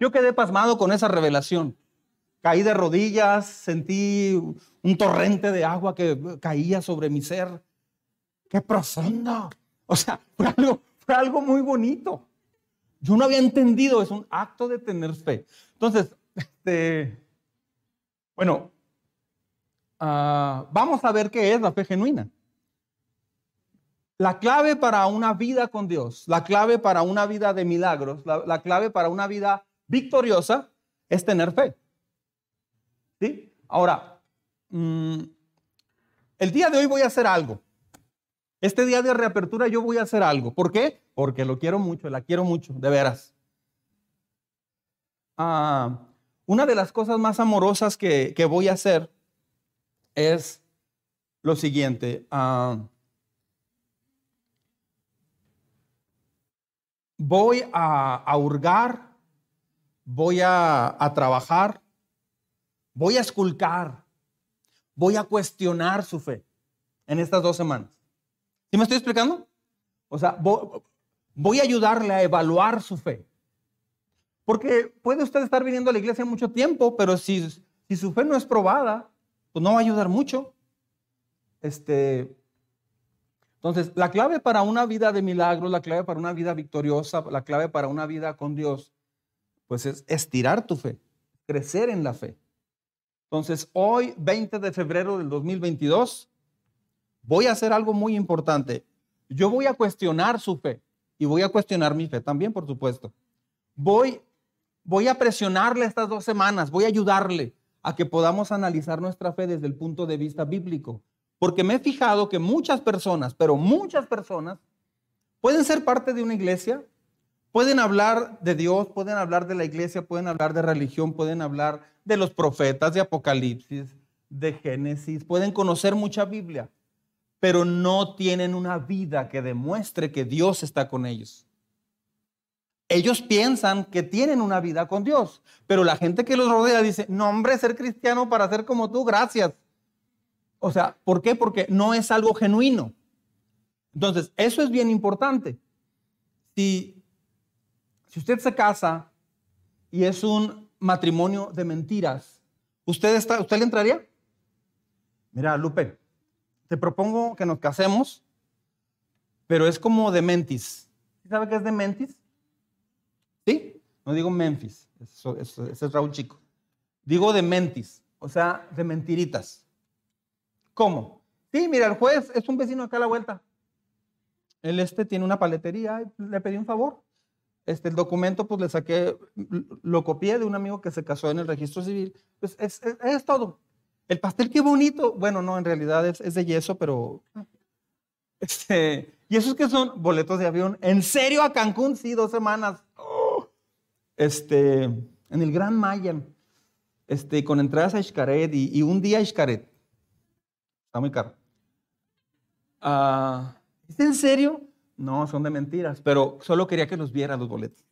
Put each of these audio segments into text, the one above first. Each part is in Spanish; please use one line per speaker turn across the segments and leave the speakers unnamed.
Yo quedé pasmado con esa revelación. Caí de rodillas, sentí un torrente de agua que caía sobre mi ser. ¡Qué profundo! O sea, fue algo, muy bonito. Yo no había entendido, es un acto de tener fe. Entonces, este, bueno, ah, vamos a ver qué es la fe genuina. La clave para una vida con Dios, la clave para una vida de milagros, la, clave para una vida victoriosa es tener fe. ¿Sí? Ahora, mm, el día de hoy voy a hacer algo. Este día de reapertura yo voy a hacer algo. ¿Por qué? Porque lo quiero mucho, la quiero mucho, de veras. Ah, una de las cosas más amorosas que, voy a hacer es lo siguiente. Ah, voy a, hurgar, voy a, trabajar, voy a esculcar, voy a cuestionar su fe en estas dos semanas. ¿Sí me estoy explicando? O sea, voy, a ayudarle a evaluar su fe. Porque puede usted estar viniendo a la iglesia mucho tiempo, pero si, si su fe no es probada, pues no va a ayudar mucho. Este, entonces, la clave para una vida de milagros, la clave para una vida victoriosa, la clave para una vida con Dios, pues es estirar tu fe, crecer en la fe. Entonces, hoy, 20 de febrero del 2022, voy a hacer algo muy importante. Yo voy a cuestionar su fe y voy a cuestionar mi fe también, por supuesto. Voy, voy a presionarle estas dos semanas, voy a ayudarle a que podamos analizar nuestra fe desde el punto de vista bíblico. Porque me he fijado que muchas personas, pero muchas personas, pueden ser parte de una iglesia, pueden hablar de Dios, pueden hablar de la iglesia, pueden hablar de religión, pueden hablar de los profetas, de Apocalipsis, de Génesis, pueden conocer mucha Biblia, pero no tienen una vida que demuestre que Dios está con ellos. Ellos piensan que tienen una vida con Dios, pero la gente que los rodea dice, no hombre, ser cristiano para ser como tú, gracias. O sea, ¿por qué? Porque no es algo genuino. Entonces, eso es bien importante. Si, si usted se casa y es un matrimonio de mentiras, ¿usted, está, ¿usted le entraría? Mira, Lupe, te propongo que nos casemos, pero es como de mentis. ¿Sabe qué es de mentis? ¿Sí? No digo Memphis, ese es Raúl Chico. Digo de mentis, o sea, de mentiritas. ¿Cómo? Sí, mira, el juez es un vecino acá a la vuelta. Él este tiene una paletería, le pedí un favor. Este, el documento, pues le saqué, lo copié de un amigo que se casó en el registro civil. Pues es, es, todo. El pastel, qué bonito. Bueno, no, en realidad es, es de yeso, pero. Este, ¿Y esos que son? Boletos de avión. ¿En serio a Cancún? Sí, dos semanas. Este, en el Gran Mayan. Este, con entradas a Xcaret y, y un día a Xcaret. Está muy caro. Ah, ¿Es en serio? No, son de mentiras, pero solo quería que los viera los boletos.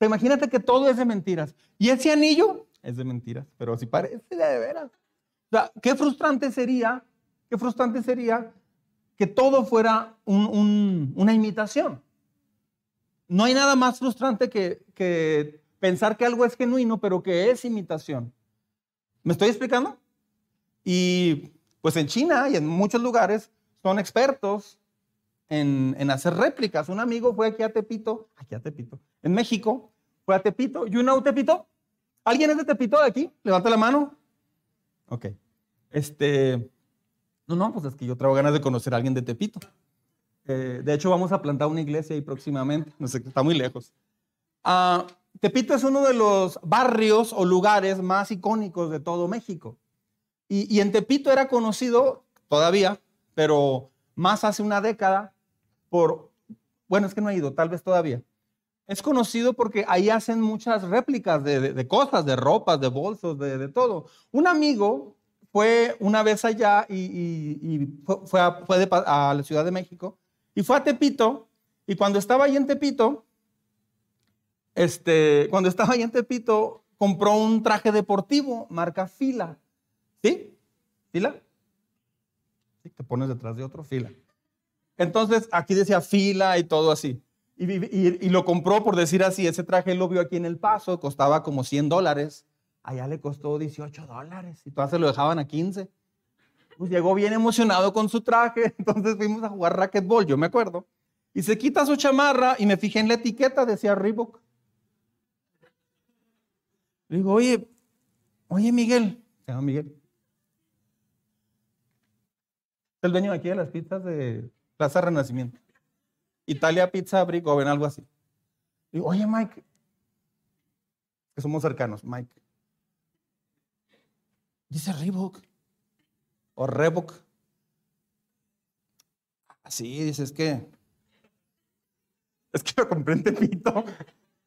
imagínate que todo es de mentiras. ¿Y ese anillo? Es de mentiras, pero si parece de veras. O sea, qué frustrante sería, qué frustrante sería que todo fuera una imitación. No hay nada más frustrante que, que pensar que algo es genuino, pero que es imitación. ¿Me estoy explicando? Y pues en China y en muchos lugares son expertos en, hacer réplicas. Un amigo fue aquí a Tepito, aquí a Tepito, en México, fue a Tepito. ¿You know Tepito? ¿Alguien es de Tepito de aquí? Levanta la mano. Ok. Este, no, no, pues es que yo traigo ganas de conocer a alguien de Tepito. Eh, de hecho, vamos a plantar una iglesia ahí próximamente. No sé, está muy lejos. Ah, Tepito es uno de los barrios o lugares más icónicos de todo México. Y, en Tepito era conocido todavía, pero más hace una década, por, bueno, es que no ha ido, tal vez todavía. Es conocido porque ahí hacen muchas réplicas de, cosas, de ropas, de bolsos, de, todo. Un amigo fue una vez allá y, fue, a, fue a la Ciudad de México y fue a Tepito. Y cuando estaba ahí en Tepito, este, cuando estaba ahí en Tepito, compró un traje deportivo marca Fila ¿Sí? ¿Fila? Sí, te pones detrás de otro, fila. Entonces, aquí decía fila y todo así. y, lo compró, por decir así, ese traje lo vio aquí en El Paso, costaba como 100 dólares. Allá le costó 18 dólares y todas se lo dejaban a 15. Pues llegó bien emocionado con su traje, entonces fuimos a jugar racquetball, yo me acuerdo. Y se quita su chamarra y me fijé en la etiqueta, decía Reebok. Le digo, oye, oye Miguel, se llama Miguel. Es el dueño aquí de las pizzas de Plaza Renacimiento. Italia Pizza ven algo así. Digo, oye Mike, que somos cercanos, Mike. Dice Reebok o Reebok. Así, dice, es que es que lo compré en Tepito.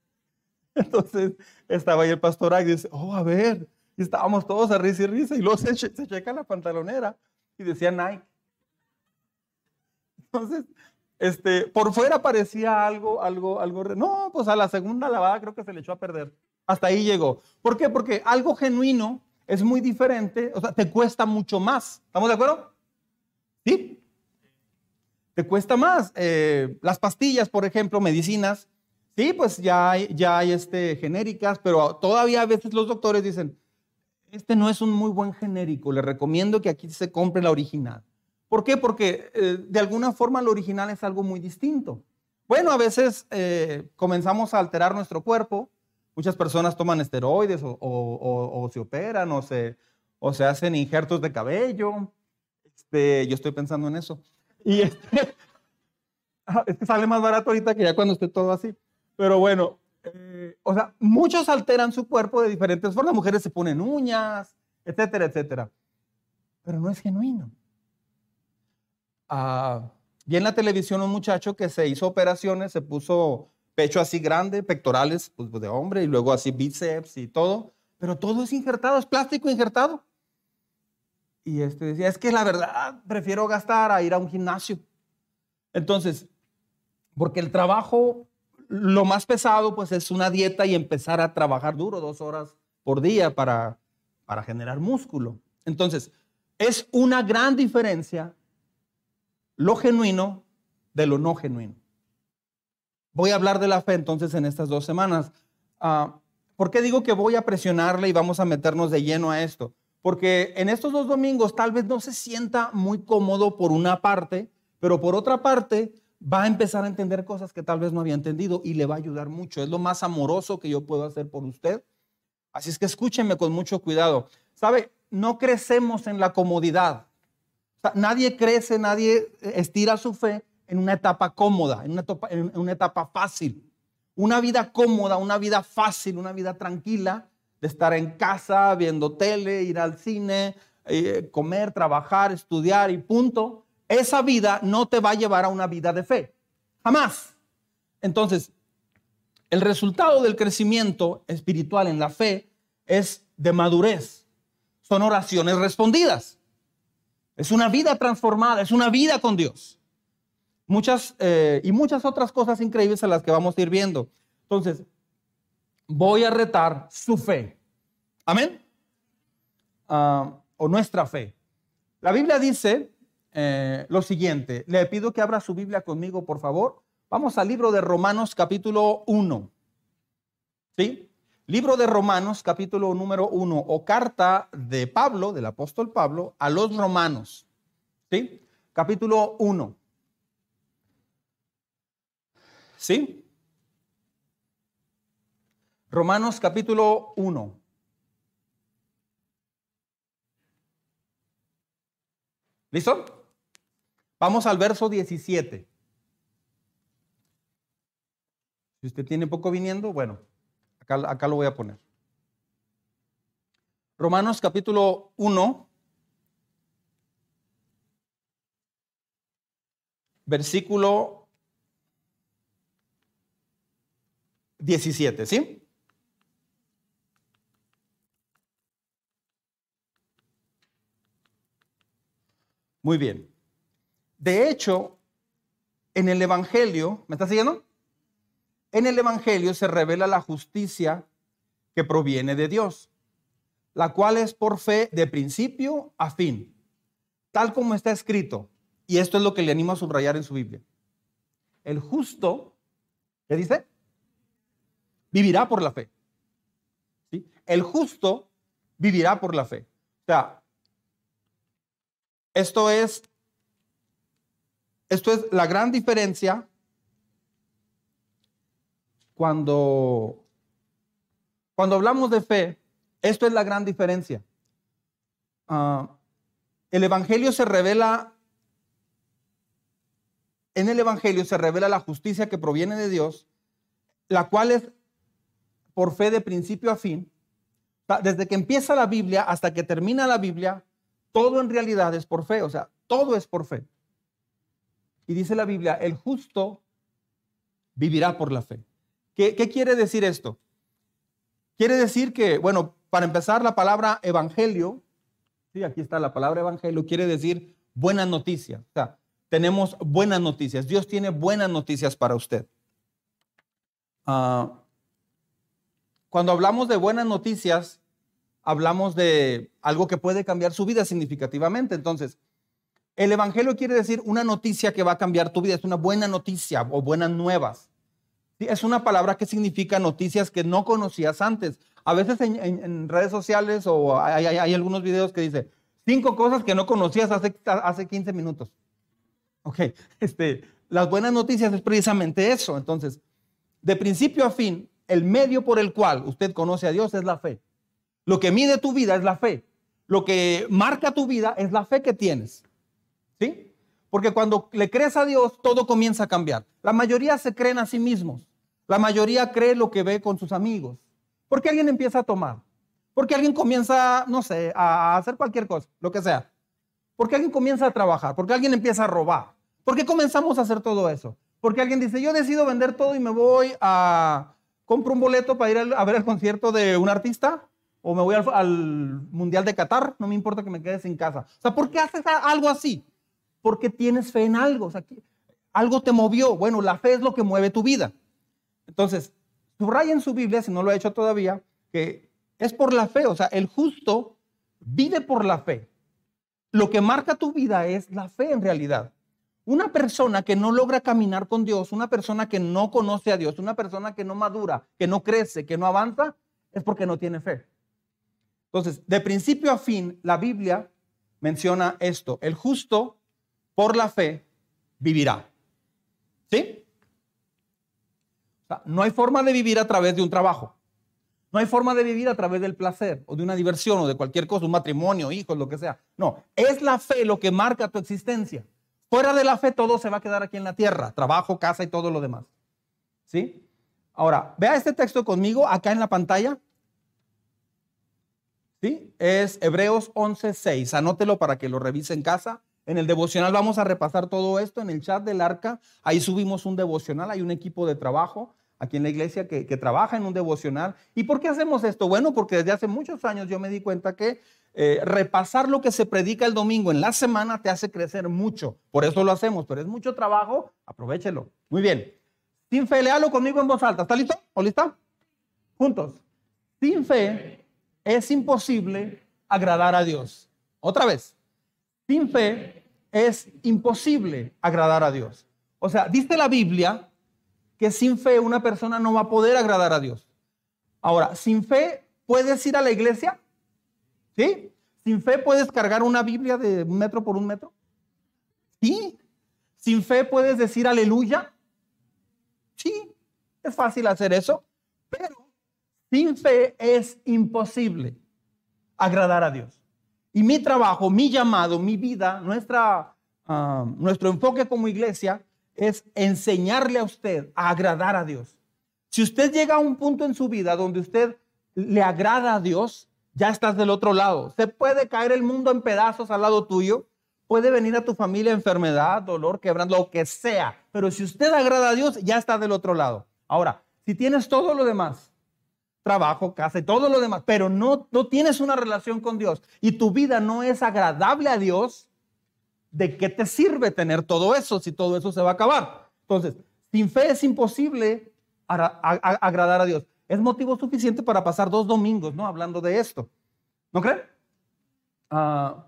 Entonces estaba ahí el pastor y dice, oh, a ver, y estábamos todos a risa y risa, y luego se, se checa la pantalonera y decía Nike. Entonces, este, por fuera parecía algo, algo, algo, no, pues a la segunda lavada creo que se le echó a perder. Hasta ahí llegó. ¿Por qué? Porque algo genuino es muy diferente, o sea, te cuesta mucho más. ¿Estamos de acuerdo? Sí. Te cuesta más. Eh, las pastillas, por ejemplo, medicinas, sí, pues ya hay, ya hay este, genéricas, pero todavía a veces los doctores dicen, este no es un muy buen genérico, le recomiendo que aquí se compre la original. ¿Por qué? Porque eh, de alguna forma lo original es algo muy distinto. Bueno, a veces eh, comenzamos a alterar nuestro cuerpo. Muchas personas toman esteroides o, se operan o se, hacen injertos de cabello. Este, yo estoy pensando en eso. Y este, ah, es que sale más barato ahorita que ya cuando esté todo así. Pero bueno, eh, o sea, muchos alteran su cuerpo de diferentes formas. Mujeres se ponen uñas, etcétera, etcétera. Pero no es genuino vi en la televisión un muchacho que se hizo operaciones, se puso pecho así grande, pectorales pues, de hombre y luego así bíceps y todo, pero todo es injertado, es plástico injertado. Y este decía, es que la verdad prefiero gastar a ir a un gimnasio. Entonces, porque el trabajo, lo más pesado, pues es una dieta y empezar a trabajar duro dos horas por día para, para generar músculo. Entonces, es una gran diferencia lo genuino de lo no genuino. Voy a hablar de la fe entonces en estas dos semanas. Ah, ¿Por qué digo que voy a presionarle y vamos a meternos de lleno a esto? Porque en estos dos domingos tal vez no se sienta muy cómodo por una parte, pero por otra parte va a empezar a entender cosas que tal vez no había entendido y le va a ayudar mucho. Es lo más amoroso que yo puedo hacer por usted. Así es que escúchenme con mucho cuidado. ¿Sabe? No crecemos en la comodidad nadie crece, nadie estira su fe en una etapa cómoda, en una etapa, en una etapa fácil. Una vida cómoda, una vida fácil, una vida tranquila, de estar en casa, viendo tele, ir al cine, eh, comer, trabajar, estudiar y punto. Esa vida no te va a llevar a una vida de fe. Jamás. Entonces, el resultado del crecimiento espiritual en la fe es de madurez. Son oraciones respondidas. Es una vida transformada, es una vida con Dios. Muchas eh, y muchas otras cosas increíbles a las que vamos a ir viendo. Entonces, voy a retar su fe. Amén. Ah, o nuestra fe. La Biblia dice eh, lo siguiente. Le pido que abra su Biblia conmigo, por favor. Vamos al libro de Romanos capítulo 1. ¿Sí? Libro de Romanos, capítulo número 1, o carta de Pablo, del apóstol Pablo, a los romanos. ¿Sí? Capítulo 1. ¿Sí? Romanos capítulo 1. ¿Listo? Vamos al verso 17. Si usted tiene poco viniendo, bueno, Acá, lo voy a poner. Romanos capítulo 1, versículo 17, ¿sí? Muy bien. De hecho, en el Evangelio, ¿me está siguiendo? En el Evangelio se revela la justicia que proviene de Dios, la cual es por fe de principio a fin, tal como está escrito. Y esto es lo que le animo a subrayar en su Biblia. El justo ¿Qué dice? Vivirá por la fe. ¿Sí? El justo vivirá por la fe. O sea, esto es, esto es la gran diferencia cuando, cuando hablamos de fe, esto es la gran diferencia. Ah, el Evangelio se revela, en el Evangelio se revela la justicia que proviene de Dios, la cual es por fe de principio a fin. Desde que empieza la Biblia hasta que termina la Biblia, todo en realidad es por fe, o sea, todo es por fe. Y dice la Biblia, el justo vivirá por la fe. ¿Qué, quiere decir esto? Quiere decir que, bueno, para empezar, la palabra evangelio, sí, aquí está la palabra evangelio, quiere decir buenas noticias. O sea, tenemos buenas noticias. Dios tiene buenas noticias para usted. Ah, cuando hablamos de buenas noticias, hablamos de algo que puede cambiar su vida significativamente. Entonces, el Evangelio quiere decir una noticia que va a cambiar tu vida, es una buena noticia o buenas nuevas. Es una palabra que significa noticias que no conocías antes. A veces en, redes sociales o hay, algunos videos que dice cinco cosas que no conocías hace, hace 15 minutos. Ok, este, las buenas noticias es precisamente eso. Entonces, de principio a fin, el medio por el cual usted conoce a Dios es la fe. Lo que mide tu vida es la fe. Lo que marca tu vida es la fe que tienes. ¿Sí? Porque cuando le crees a Dios, todo comienza a cambiar. La mayoría se creen a sí mismos. La mayoría cree lo que ve con sus amigos. Porque alguien empieza a tomar. Porque alguien comienza, no sé, a hacer cualquier cosa, lo que sea. Porque alguien comienza a trabajar. Porque alguien empieza a robar. ¿Por qué comenzamos a hacer todo eso? Porque alguien dice, yo decido vender todo y me voy a... Compro un boleto para ir a ver el concierto de un artista o me voy al, Mundial de Qatar, no me importa que me quede sin casa. O sea, ¿por qué haces algo así? Porque tienes fe en algo. O sea, algo te movió. Bueno, la fe es lo que mueve tu vida. Entonces, subraya en su Biblia, si no lo ha hecho todavía, que es por la fe. O sea, el justo vive por la fe. Lo que marca tu vida es la fe en realidad. Una persona que no logra caminar con Dios, una persona que no conoce a Dios, una persona que no madura, que no crece, que no avanza, es porque no tiene fe. Entonces, de principio a fin, la Biblia menciona esto. El justo, por la fe, vivirá. ¿Sí? no hay forma de vivir a través de un trabajo. No hay forma de vivir a través del placer o de una diversión o de cualquier cosa, un matrimonio, hijos, lo que sea. No, es la fe lo que marca tu existencia. Fuera de la fe todo se va a quedar aquí en la tierra, trabajo, casa y todo lo demás. ¿Sí? Ahora, vea este texto conmigo acá en la pantalla. ¿Sí? Es Hebreos 11:6. Anótelo para que lo revise en casa. En el devocional vamos a repasar todo esto. En el chat del arca, ahí subimos un devocional. Hay un equipo de trabajo aquí en la iglesia que, trabaja en un devocional. ¿Y por qué hacemos esto? Bueno, porque desde hace muchos años yo me di cuenta que eh, repasar lo que se predica el domingo en la semana te hace crecer mucho. Por eso lo hacemos, pero es mucho trabajo, aprovechelo. Muy bien. Sin fe, léalo conmigo en voz alta. ¿Está listo o lista? Juntos. Sin fe es imposible agradar a Dios. Otra vez, sin fe es imposible agradar a Dios. O sea, dice la Biblia que sin fe una persona no va a poder agradar a Dios. Ahora, sin fe puedes ir a la iglesia, ¿sí? Sin fe puedes cargar una Biblia de un metro por un metro, ¿sí? Sin fe puedes decir aleluya, sí, es fácil hacer eso, pero sin fe es imposible agradar a Dios. Y mi trabajo, mi llamado, mi vida, nuestra, ah, nuestro enfoque como iglesia es enseñarle a usted a agradar a Dios. Si usted llega a un punto en su vida donde usted le agrada a Dios, ya estás del otro lado. Se puede caer el mundo en pedazos al lado tuyo, puede venir a tu familia enfermedad, dolor, quebrando, lo que sea. Pero si usted agrada a Dios, ya está del otro lado. Ahora, si tienes todo lo demás, trabajo, casa y todo lo demás, pero no, no tienes una relación con Dios y tu vida no es agradable a Dios, ¿de qué te sirve tener todo eso si todo eso se va a acabar? Entonces, sin fe es imposible agradar a Dios. Es motivo suficiente para pasar dos domingos, ¿no? Hablando de esto. ¿No creen? Ah,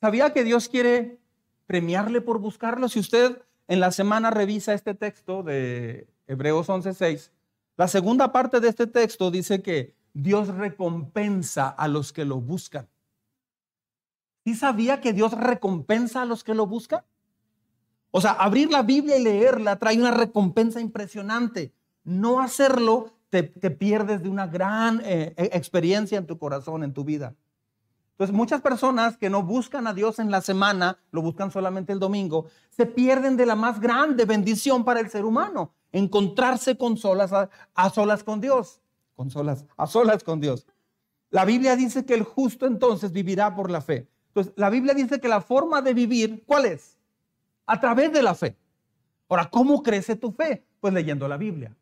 ¿Sabía que Dios quiere premiarle por buscarlo? Si usted en la semana revisa este texto de Hebreos 11:6, la segunda parte de este texto dice que Dios recompensa a los que lo buscan. ¿Sí sabía que Dios recompensa a los que lo buscan? O sea, abrir la Biblia y leerla trae una recompensa impresionante. No hacerlo te, pierdes de una gran eh, e, experiencia en tu corazón, en tu vida. Entonces, muchas personas que no buscan a Dios en la semana, lo buscan solamente el domingo, se pierden de la más grande bendición para el ser humano, encontrarse con solas, a, solas con Dios, con solas, a solas con Dios. La Biblia dice que el justo entonces vivirá por la fe. Entonces, la Biblia dice que la forma de vivir, ¿cuál es? A través de la fe. Ahora, ¿cómo crece tu fe? Pues leyendo la Biblia.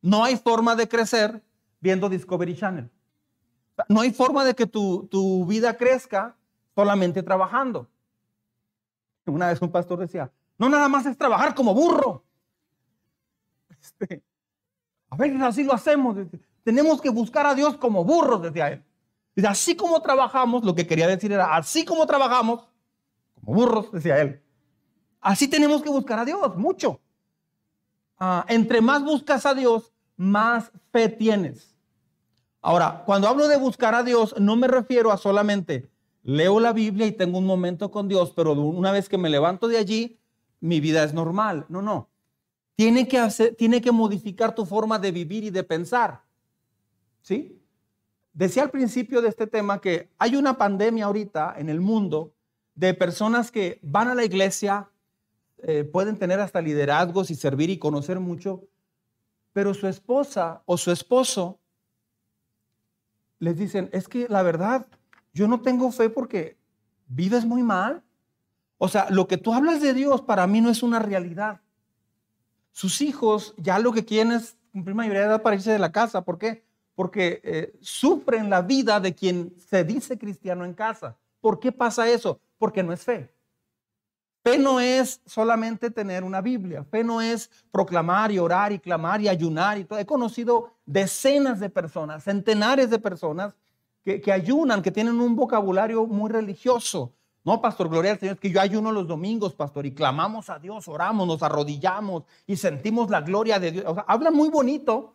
No hay forma de crecer viendo Discovery Channel. No hay forma de que tu, vida crezca solamente trabajando. Una vez un pastor decía, no nada más es trabajar como burro. Este, a veces así lo hacemos. Tenemos que buscar a Dios como burros, decía él. Así como trabajamos, lo que quería decir era, así como trabajamos, como burros, decía él. Así tenemos que buscar a Dios, mucho. Ah, entre más buscas a Dios, más fe tienes. Ahora, cuando hablo de buscar a Dios, no me refiero a solamente leo la Biblia y tengo un momento con Dios, pero una vez que me levanto de allí, mi vida es normal. No, no. Tiene que, hacer, tiene que modificar tu forma de vivir y de pensar. ¿Sí? Decía al principio de este tema que hay una pandemia ahorita en el mundo de personas que van a la iglesia, eh, pueden tener hasta liderazgos y servir y conocer mucho, pero su esposa o su esposo les dicen, es que la verdad, yo no tengo fe porque vives muy mal. O sea, lo que tú hablas de Dios para mí no es una realidad. Sus hijos ya lo que quieren es cumplir mayoría de edad para irse de la casa. ¿Por qué? Porque eh, sufren la vida de quien se dice cristiano en casa. ¿Por qué pasa eso? Porque no es fe. Fe no es solamente tener una Biblia, fe no es proclamar y orar y clamar y ayunar y todo. He conocido decenas de personas, centenares de personas que, ayunan, que tienen un vocabulario muy religioso. No, pastor, gloria al Señor, es que yo ayuno los domingos, pastor, y clamamos a Dios, oramos, nos arrodillamos y sentimos la gloria de Dios. O sea, hablan muy bonito,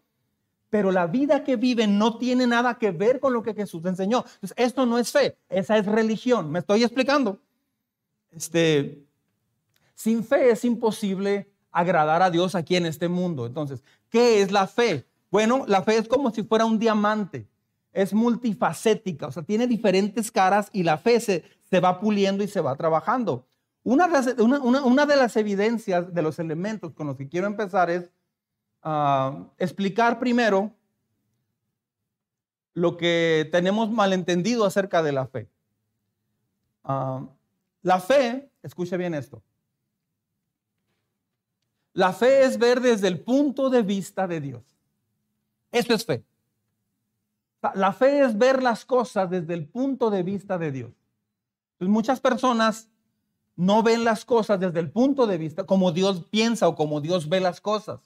pero la vida que viven no tiene nada que ver con lo que Jesús enseñó. Entonces, esto no es fe, esa es religión. ¿Me estoy explicando? Este, sin fe es imposible agradar a Dios aquí en este mundo. Entonces, ¿qué es la fe? Bueno, la fe es como si fuera un diamante. Es multifacética, o sea, tiene diferentes caras y la fe se, va puliendo y se va trabajando. Una de, las, evidencias de los elementos con los que quiero empezar es ah, explicar primero lo que tenemos malentendido acerca de la fe. Ah, la fe, escuche bien esto, la fe es ver desde el punto de vista de Dios. Eso es fe. La fe es ver las cosas desde el punto de vista de Dios. muchas personas no ven las cosas desde el punto de vista como Dios piensa o como Dios ve las cosas.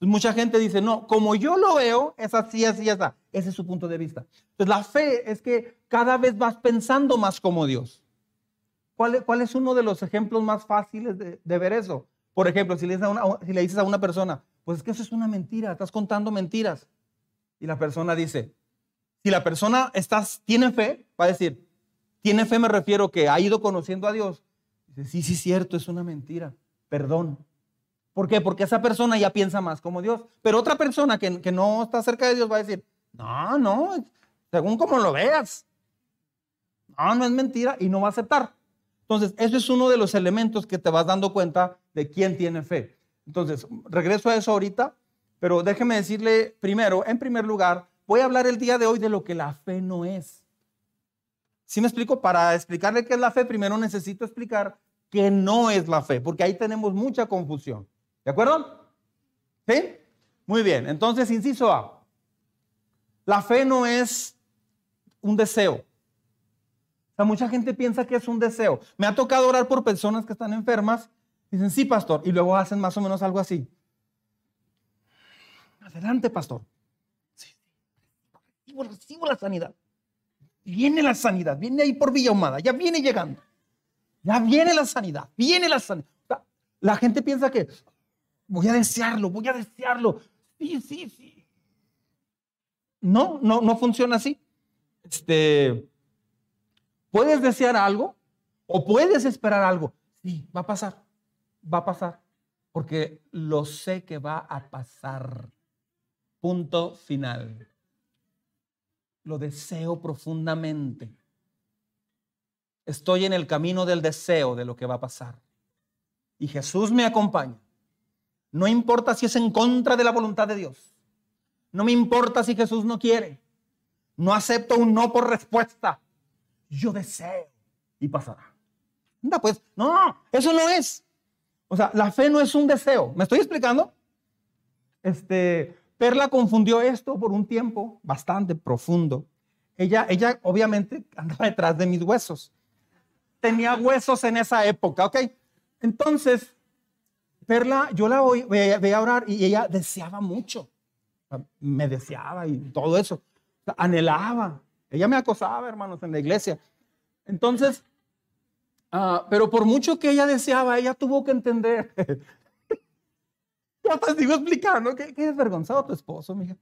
mucha gente dice, no, como yo lo veo, es así, así, así. Ese es su punto de vista. Entonces, la fe es que cada vez vas pensando más como Dios. ¿Cuál, es uno de los ejemplos más fáciles de ver eso? Por ejemplo, si le, dices a una, persona, pues es que eso es una mentira, estás contando mentiras. Y la persona dice, si la persona estás, tiene fe, va a decir, tiene fe me refiero que ha ido conociendo a Dios. Dice, sí, sí, cierto, es una mentira, perdón. ¿Por qué? Porque esa persona ya piensa más como Dios. Pero otra persona que, que no está cerca de Dios va a decir, no, no, según como lo veas. No, no es mentira y no va a aceptar. Entonces, eso es uno de los elementos que te vas dando cuenta de quién tiene fe. Entonces, regreso a eso ahorita, pero déjeme decirle primero, en primer lugar, voy a hablar el día de hoy de lo que la fe no es. Si me explico? Para explicarle qué es la fe, primero necesito explicar qué no es la fe, porque ahí tenemos mucha confusión. ¿De acuerdo? ¿Sí? Muy bien, entonces, inciso A. La fe no es un deseo mucha gente piensa que es un deseo. Me ha tocado orar por personas que están enfermas. Dicen, sí, pastor. Y luego hacen más o menos algo así. Adelante, pastor. Recibo la sanidad. Viene la sanidad. Viene ahí por Villa Humada. Ya viene llegando. Ya viene la sanidad. Viene la sanidad. la gente piensa que voy a desearlo, voy a desearlo. Sí, sí, sí. No, no, no funciona así. Este, puedes desear algo o puedes esperar algo. Sí, va a pasar, va a pasar, porque lo sé que va a pasar. Punto final. Lo deseo profundamente. Estoy en el camino del deseo de lo que va a pasar. Y Jesús me acompaña. No importa si es en contra de la voluntad de Dios. No me importa si Jesús no quiere. No acepto un no por respuesta. Yo deseo y pasará. Anda, pues, no, eso no es. O sea, la fe no es un deseo. ¿Me estoy explicando? Este, Perla confundió esto por un tiempo bastante profundo. Ella, ella obviamente andaba detrás de mis huesos. Tenía huesos en esa época, ¿ok? Entonces, Perla, yo la voy, veía a orar y ella deseaba mucho. Me deseaba y todo eso. anhelaba. Ella me acosaba, hermanos, en la iglesia. Entonces, ah, pero por mucho que ella deseaba, ella tuvo que entender te sigo explicando. Qué, qué desvergonzado tu esposo, mija.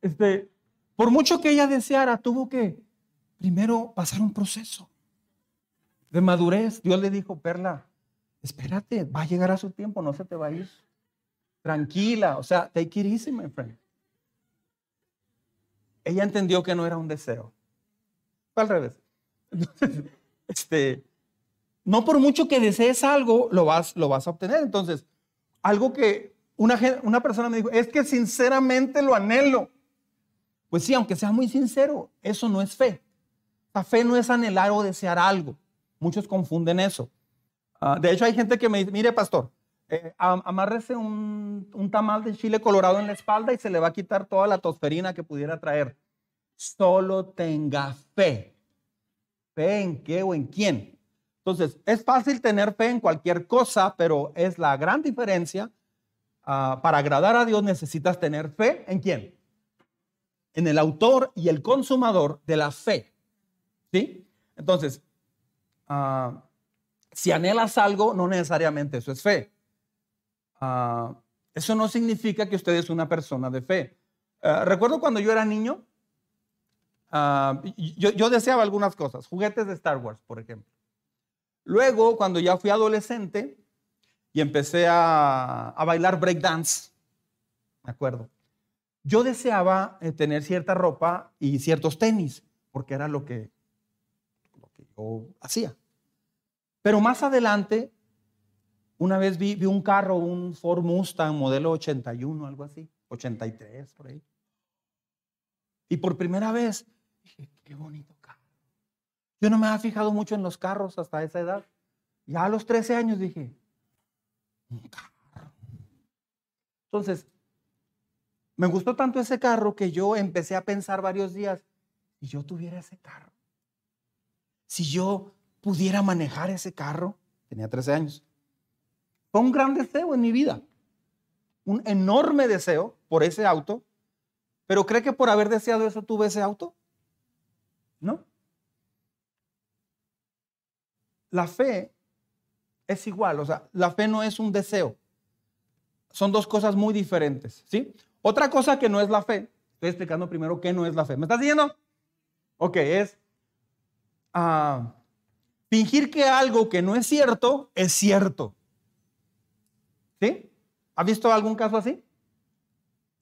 Este, por mucho que ella deseara, tuvo que primero pasar un proceso de madurez. Dios le dijo, Perla, espérate, va a llegar a su tiempo, no se te va a ir. Tranquila, o sea, take it easy, my friend. Ella entendió que no era un deseo. Fue al revés. Entonces, este, no por mucho que desees algo, lo vas, lo vas a obtener. Entonces, algo que una, persona me dijo, es que sinceramente lo anhelo. Pues sí, aunque sea muy sincero, eso no es fe. La fe no es anhelar o desear algo. Muchos confunden eso. Ah, de hecho, hay gente que me dice, mire, pastor, eh, amárrese un, un, tamal de chile colorado en la espalda y se le va a quitar toda la tosferina que pudiera traer. Solo tenga fe. ¿Fe en qué o en quién? Entonces, es fácil tener fe en cualquier cosa, pero es la gran diferencia Ah, para agradar a Dios necesitas tener fe en quién? En el autor y el consumador de la fe. ¿Sí? Entonces, ah, si anhelas algo, no necesariamente eso es fe. Ah, eso no significa que usted es una persona de fe. recuerdo cuando yo era niño, yo, yo deseaba algunas cosas, juguetes de Star Wars, por ejemplo. Luego, cuando ya fui adolescente, y empecé a, a bailar breakdance, me acuerdo. Yo deseaba eh, tener cierta ropa y ciertos tenis, porque era lo que, lo que yo hacía. Pero más adelante, una vez vi, vi, un carro, un Ford Mustang modelo 81, algo así, 83 por ahí. Y por primera vez dije, qué bonito carro. Yo no me había fijado mucho en los carros hasta esa edad. Ya a los 13 años dije, entonces, me gustó tanto ese carro que yo empecé a pensar varios días, si yo tuviera ese carro, si yo pudiera manejar ese carro, tenía 13 años. Fue un gran deseo en mi vida, un enorme deseo por ese auto, pero ¿cree que por haber deseado eso tuve ese auto? No. La fe es igual, o sea, la fe no es un deseo. Son dos cosas muy diferentes, ¿sí? Otra cosa que no es la fe, estoy explicando primero qué no es la fe. ¿Me estás diciendo? Ok, es ah, fingir que algo que no es cierto es cierto. ¿Sí? ¿Has visto algún caso así?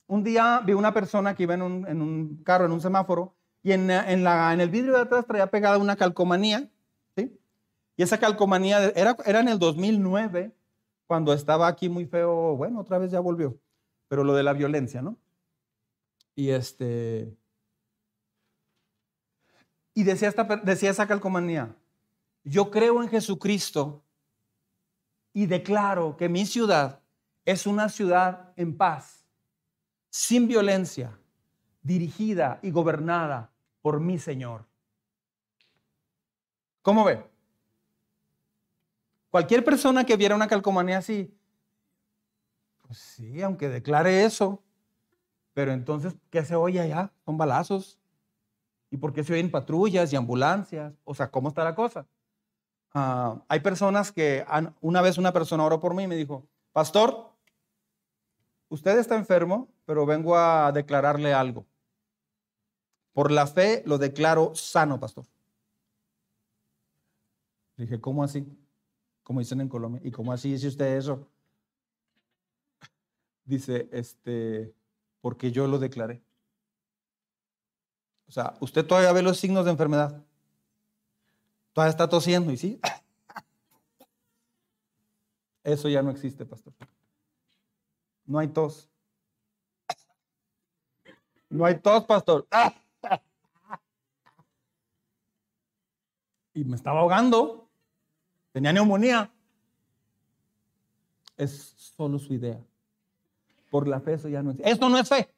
Un día vi una persona que iba en un, carro, en un semáforo, y en, en el vidrio de atrás traía pegada una calcomanía y esa calcomanía era, era en el 2009, cuando estaba aquí muy feo, bueno, otra vez ya volvió, pero lo de la violencia, ¿no? Y este... Y decía, esta, decía esa calcomanía, yo creo en Jesucristo y declaro que mi ciudad es una ciudad en paz, sin violencia, dirigida y gobernada por mi Señor. ¿Cómo ve? Cualquier persona que viera una calcomanía así, pues sí, aunque declare eso, pero entonces, ¿qué se oye allá? Son balazos. ¿Y por qué se oyen patrullas y ambulancias? O sea, ¿cómo está la cosa? ah, hay personas que, una vez una persona oró por mí y me dijo, pastor, usted está enfermo, pero vengo a declararle algo. Por la fe lo declaro sano, pastor. Dije, ¿cómo así? Como dicen en Colombia. ¿Y cómo así dice usted eso? Dice, este, porque yo lo declaré. O sea, usted todavía ve los signos de enfermedad. Todavía está tosiendo, ¿y sí? Eso ya no existe, pastor. No hay tos. No hay tos, pastor. Y me estaba ahogando. Tenía neumonía. Es solo su idea. Por la fe eso ya no existe. Esto no es fe.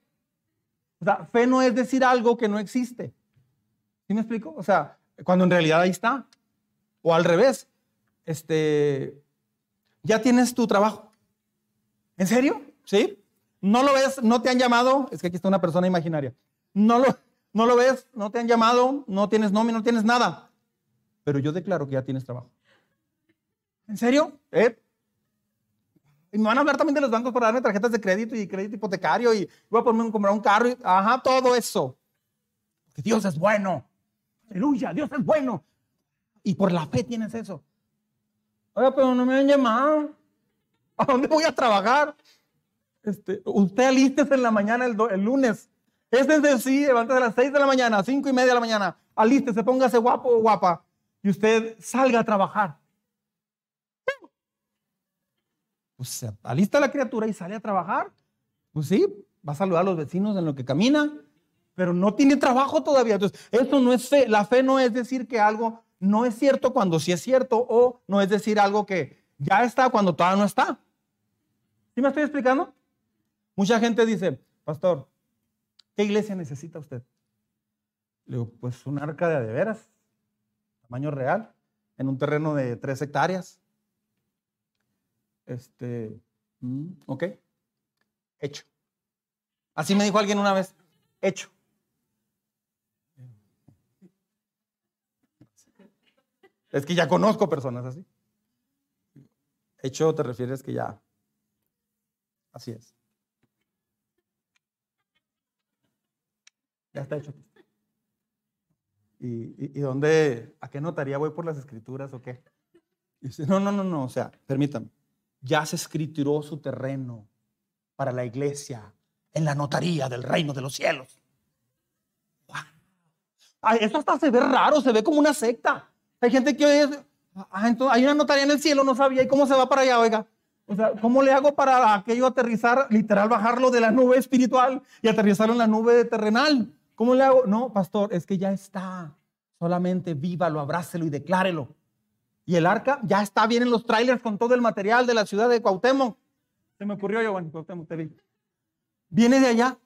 O sea, fe no es decir algo que no existe. ¿Sí me explico? O sea, cuando en realidad ahí está. O al revés. Este, ya tienes tu trabajo. ¿En serio? ¿Sí? ¿No lo ves? ¿No te han llamado? Es que aquí está una persona imaginaria. ¿No lo, no lo ves? ¿No te han llamado? ¿No tienes nómina? ¿No tienes nada? Pero yo declaro que ya tienes trabajo. ¿En serio? ¿Eh? Y me van a hablar también de los bancos para darme tarjetas de crédito y crédito hipotecario y voy a ponerme comprar un carro. Y, ajá, todo eso. Que Dios es bueno. Aleluya, Dios es bueno. Y por la fe tienes eso. Oiga, pero no me han llamado. ¿A dónde voy a trabajar? Este, usted alístese en la mañana el, el lunes. Es desde sí, levántese a las 6 de la mañana, a 5 y media de la mañana. Alístese, póngase guapo o guapa. Y usted salga a trabajar. Pues se alista la criatura y sale a trabajar. Pues sí, va a saludar a los vecinos en lo que camina, pero no tiene trabajo todavía. Entonces, esto no es fe. La fe no es decir que algo no es cierto cuando sí es cierto o no es decir algo que ya está cuando todavía no está. ¿Sí me estoy explicando? Mucha gente dice, pastor, ¿qué iglesia necesita usted? Le digo, pues un arca de veras, tamaño real, en un terreno de tres hectáreas. Este, mm, ok, hecho. Así me dijo alguien una vez, hecho. Es que ya conozco personas así. Hecho te refieres que ya. Así es. Ya está hecho. ¿Y, y, dónde, a qué notaría voy por las escrituras o qué? dice, no, no, no, no, o sea, permítame ya se escrituró su terreno para la iglesia en la notaría del reino de los cielos. Wow. eso hasta se ve raro, se ve como una secta. Hay gente que oye, ah, entonces, hay una notaría en el cielo, no sabía, ¿y cómo se va para allá, oiga? O sea, ¿cómo le hago para aquello aterrizar, literal, bajarlo de la nube espiritual y aterrizarlo en la nube terrenal? ¿Cómo le hago? No, pastor, es que ya está. Solamente vívalo, abrácelo y declárelo. Y el arca ya está bien en los trailers con todo el material de la ciudad de Cuauhtémoc. Se me ocurrió, Giovanni, Cuauhtémoc, te vi. Viene de allá.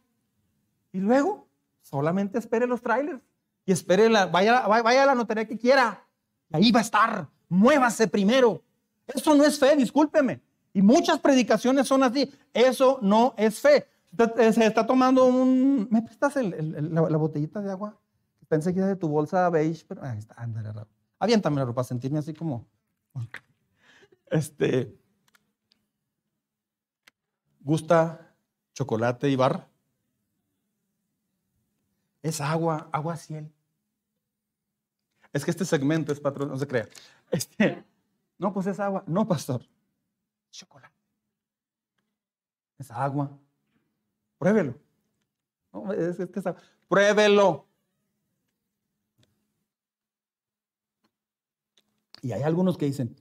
Y luego, solamente espere los trailers. Y espere, la, vaya, vaya a la notaría que quiera. ahí va a estar. Muévase primero. Eso no es fe, discúlpeme. Y muchas predicaciones son así. Eso no es fe. Eh, se está tomando un... ¿Me prestas la, botellita de agua? Que era de tu bolsa beige, pero... Ahí está, ándale, Aviéntame la ropa, sentirme así como. Este. ¿Gusta chocolate y barra? Es agua, agua ciel. Es que este segmento es patrón, no se crea. Este, no, pues es agua. No, pastor. Chocolate. Es agua. Pruébelo. No, es que es agua. Pruébelo. Y hay algunos que dicen,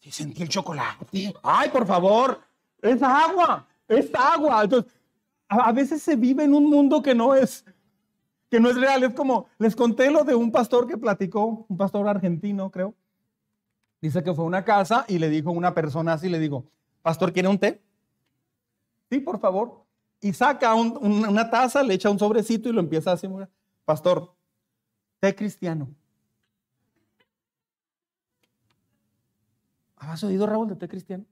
si sentí el chocolate. Ay, por favor, es agua, es agua. Entonces, a, veces se vive en un mundo que no es, que no es real. Es como, les conté lo de un pastor que platicó, un pastor argentino, creo. Dice que fue a una casa y le dijo a una persona así, le dijo, pastor, ¿quiere un té? Sí, por favor. Y saca una taza, le echa un sobrecito y lo empieza a decir, pastor, té cristiano. ¿Has oído, Raúl, de té cristiano?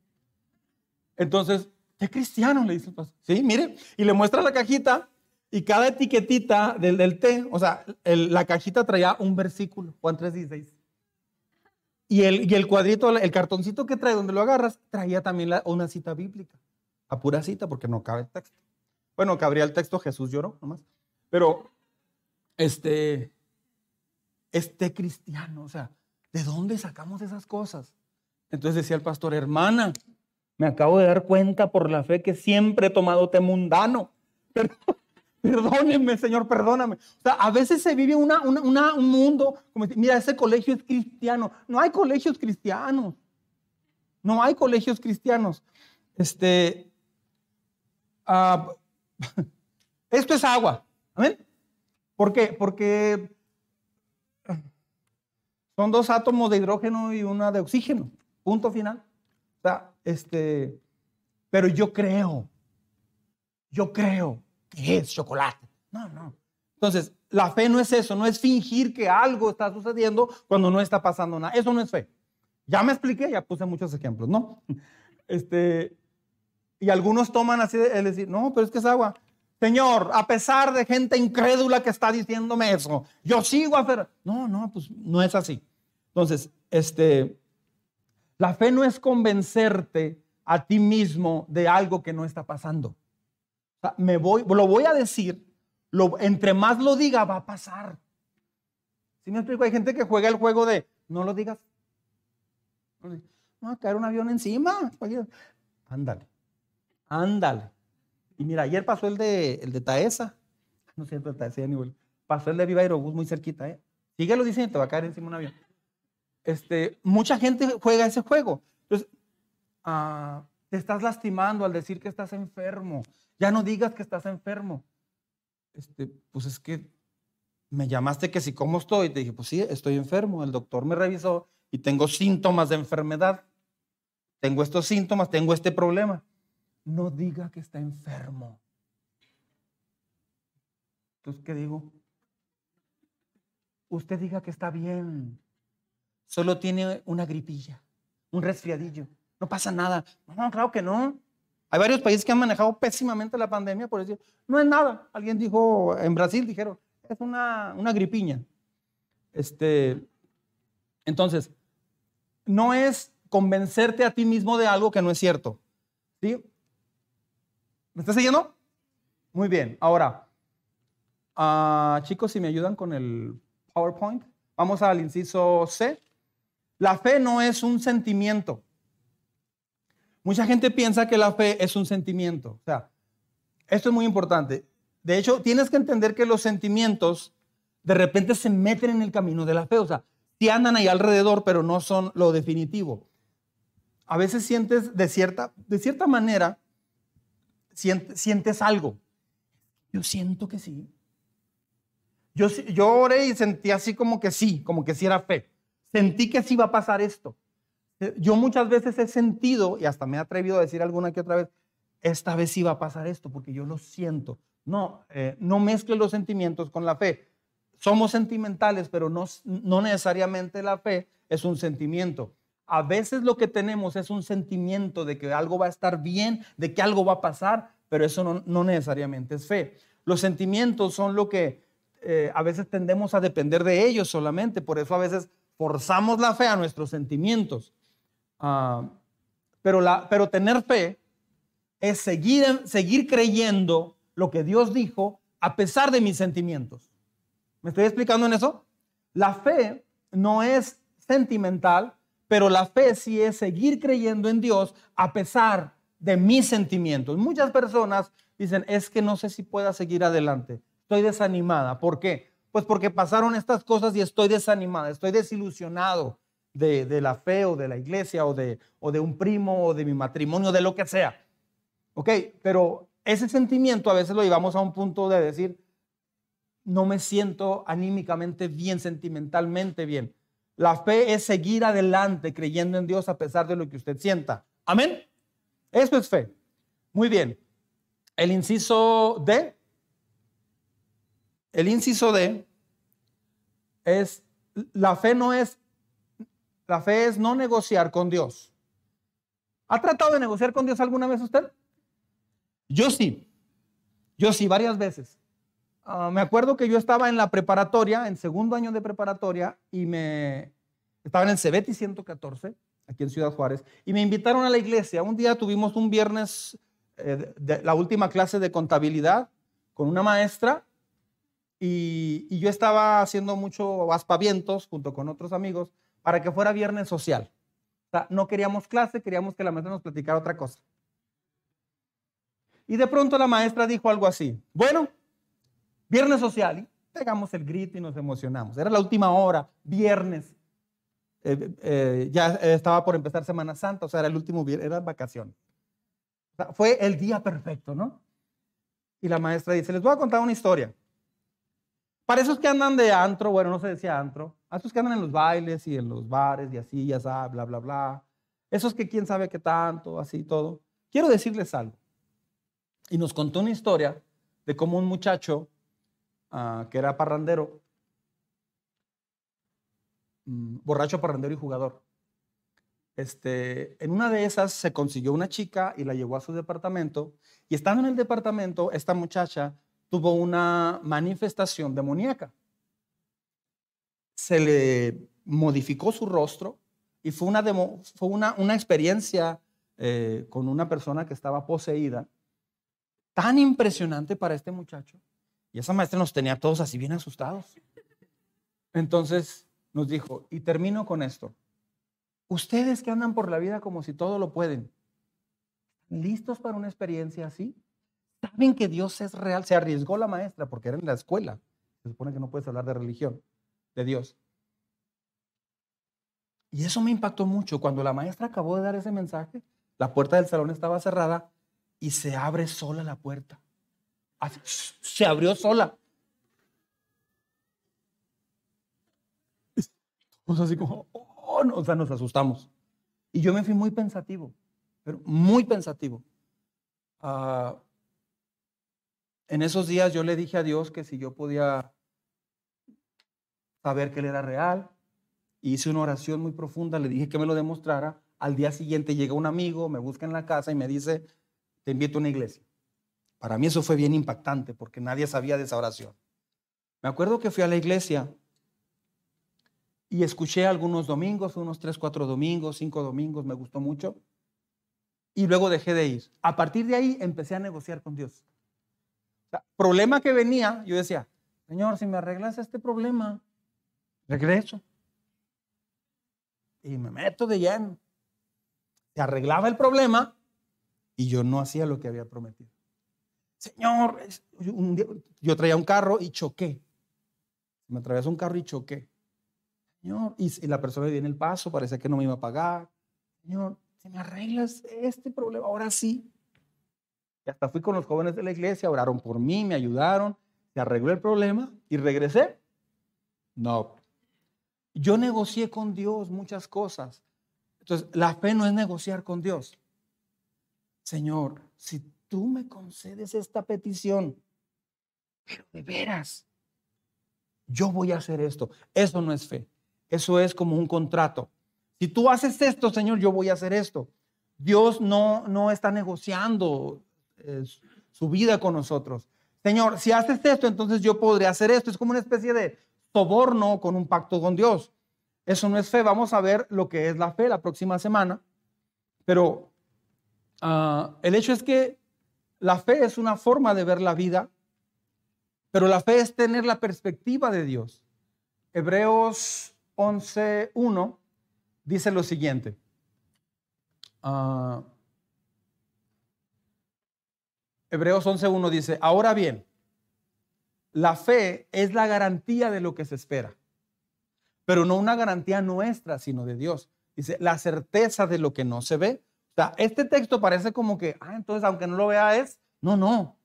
Entonces, té cristiano, le dice el pastor. Sí, mire, y le muestra la cajita y cada etiquetita del, té, o sea, la cajita traía un versículo, Juan 3.16. Y el, y el cuadrito, el cartoncito que trae donde lo agarras, traía también una cita bíblica. A pura cita, porque no cabe el texto. Bueno, cabría el texto, Jesús lloró nomás. Pero, este, este cristiano, o sea, ¿de dónde sacamos esas cosas? Entonces decía el pastor, hermana, me acabo de dar cuenta por la fe que siempre he tomado té mundano. Perdónenme, Señor, perdóname. O sea, a veces se vive una, un mundo, como mira, ese colegio es cristiano. No hay colegios cristianos. No hay colegios cristianos. Este, uh, esto es agua. ¿Amén? ¿Por qué? Porque son dos átomos de hidrógeno y una de oxígeno. Punto final. O sea, este, pero yo creo, yo creo que es chocolate. No, no. Entonces, la fe no es eso, no es fingir que algo está sucediendo cuando no está pasando nada. Eso no es fe. Ya me expliqué, ya puse muchos ejemplos, ¿no? Este, y algunos toman así, el decir, no, pero es que es agua. Señor, a pesar de gente incrédula que está diciéndome eso, yo sigo a hacer. No, no, pues no es así. Entonces, este, la fe no es convencerte a ti mismo de algo que no está pasando. me voy, lo voy a decir, entre más lo diga va a pasar. Si me explico? Hay gente que juega el juego de no lo digas. No a caer un avión encima. Ándale, ándale. Y mira, ayer pasó el de, el de Taesa. No de Taesa, ni Pasó el de Viva Aerobús muy cerquita. ¿eh? Síguelo diciendo, te va a caer encima un avión. Este, mucha gente juega ese juego. Entonces, ah, te estás lastimando al decir que estás enfermo. Ya no digas que estás enfermo. Este, pues es que me llamaste que si cómo estoy. Te dije, pues sí, estoy enfermo. El doctor me revisó y tengo síntomas de enfermedad. Tengo estos síntomas, tengo este problema. No diga que está enfermo. Entonces, ¿qué digo? Usted diga que está bien solo tiene una gripilla, un resfriadillo. No pasa nada. No, claro que no. Hay varios países que han manejado pésimamente la pandemia por decir, no es nada. Alguien dijo, en Brasil dijeron, es una, una gripiña. Este, entonces, no es convencerte a ti mismo de algo que no es cierto. ¿Sí? ¿Me estás siguiendo? Muy bien. Ahora, ah, chicos, si me ayudan con el PowerPoint, vamos al inciso C. La fe no es un sentimiento. Mucha gente piensa que la fe es un sentimiento. O sea, esto es muy importante. De hecho, tienes que entender que los sentimientos de repente se meten en el camino de la fe. O sea, sí andan ahí alrededor, pero no son lo definitivo. A veces sientes de cierta, de cierta manera, sientes, algo. Yo siento que sí. Yo, yo oré y sentí así como que sí, como que sí era fe sentí que sí iba a pasar esto. Eh, yo muchas veces he sentido, y hasta me he atrevido a decir alguna que otra vez, esta vez sí va a pasar esto, porque yo lo siento. No, eh, no mezcle los sentimientos con la fe. Somos sentimentales, pero no, no necesariamente la fe es un sentimiento. A veces lo que tenemos es un sentimiento de que algo va a estar bien, de que algo va a pasar, pero eso no, necesariamente es fe. Los sentimientos son lo que eh, a veces tendemos a depender de ellos solamente, por eso a veces forzamos la fe a nuestros sentimientos. Ah, pero, tener fe es seguir, seguir creyendo lo que Dios dijo a pesar de mis sentimientos. ¿Me estoy explicando en eso? La fe no es sentimental, pero la fe sí es seguir creyendo en Dios a pesar de mis sentimientos. Muchas personas dicen, es que no sé si pueda seguir adelante. Estoy desanimada. ¿Por qué? Pues porque pasaron estas cosas y estoy desanimada, estoy desilusionado de, la fe o de la iglesia o de, o un primo o de mi matrimonio, de lo que sea. ¿Ok? Pero ese sentimiento a veces lo llevamos a un punto de decir, no me siento anímicamente bien, sentimentalmente bien. La fe es seguir adelante creyendo en Dios a pesar de lo que usted sienta. Amén. Eso es fe. Muy bien. El inciso D el inciso D es, la fe no es, la fe es no negociar con Dios. ¿Ha tratado de negociar con Dios alguna vez usted? Yo sí, yo sí, varias veces. Ah, me acuerdo que yo estaba en la preparatoria, en segundo año de preparatoria, y me, Estaba en el Cebeti 114, aquí en Ciudad Juárez, y me invitaron a la iglesia. Un día tuvimos un viernes eh, de, la última clase de contabilidad con una maestra y, yo estaba haciendo mucho aspavientos junto con otros amigos para que fuera viernes social. O sea, no queríamos clase, queríamos que la maestra nos platicara otra cosa. Y de pronto la maestra dijo algo así, bueno, viernes social, y pegamos el grito y nos emocionamos. Era la última hora, viernes. Eh, eh, ya estaba por empezar Semana Santa, o sea, era el último viernes, era vacación. fue el día perfecto, ¿no? Y la maestra dice, les voy a contar una historia. Para esos que andan de antro, bueno, no se decía antro, a esos que andan en los bailes y en los bares y así, ya sabes, bla, bla, bla. Esos que quién sabe qué tanto, así todo. Quiero decirles algo. Y nos contó una historia de cómo un muchacho uh, que era parrandero, um, borracho, parrandero y jugador, este, en una de esas se consiguió una chica y la llevó a su departamento. Y estando en el departamento, esta muchacha tuvo una manifestación demoníaca. Se le modificó su rostro y fue una, demo, fue una, una experiencia eh, con una persona que estaba poseída tan impresionante para este muchacho. Y esa maestra nos tenía todos así bien asustados. Entonces nos dijo, y termino con esto. Ustedes que andan por la vida como si todo lo pueden, ¿listos para una experiencia así? ¿Saben que Dios es real? Se arriesgó la maestra porque era en la escuela. Se supone que no puedes hablar de religión, de Dios. Y eso me impactó mucho. Cuando la maestra acabó de dar ese mensaje, la puerta del salón estaba cerrada y se abre sola la puerta. Se abrió sola. así como, oh, o sea, nos asustamos. Y yo me fui muy pensativo, pero muy pensativo. Ah, en esos días yo le dije a Dios que si yo podía saber que Él era real, hice una oración muy profunda, le dije que me lo demostrara. Al día siguiente llega un amigo, me busca en la casa y me dice, te invito a una iglesia. Para mí eso fue bien impactante porque nadie sabía de esa oración. Me acuerdo que fui a la iglesia y escuché algunos domingos, unos tres, cuatro domingos, cinco domingos, me gustó mucho. Y luego dejé de ir. A partir de ahí empecé a negociar con Dios. Problema que venía, yo decía, Señor, si me arreglas este problema, regreso. Y me meto de lleno. Se arreglaba el problema y yo no hacía lo que había prometido. Señor, yo traía un carro y choqué. Me atravesó un carro y choqué. Señor, y, la persona viene el paso, parece que no me iba a pagar. Señor, si me arreglas este problema, ahora sí. Y hasta fui con los jóvenes de la iglesia, oraron por mí, me ayudaron, se arregló el problema y regresé. No. Yo negocié con Dios muchas cosas. Entonces, la fe no es negociar con Dios. Señor, si tú me concedes esta petición, pero de veras, yo voy a hacer esto. Eso no es fe. Eso es como un contrato. Si tú haces esto, Señor, yo voy a hacer esto. Dios no, no está negociando eh, su vida con nosotros. Señor, si haces esto, entonces yo podré hacer esto. Es como una especie de soborno con un pacto con Dios. Eso no es fe. Vamos a ver lo que es la fe la próxima semana. Pero Ah, el hecho es que la fe es una forma de ver la vida, pero la fe es tener la perspectiva de Dios. Hebreos 11.1 dice lo siguiente. Uh, Hebreos 11.1 dice, ahora bien, la fe es la garantía de lo que se espera, pero no una garantía nuestra, sino de Dios. Dice, la certeza de lo que no se ve, o sea, este texto parece como que, ah, entonces aunque no lo vea es, no, no.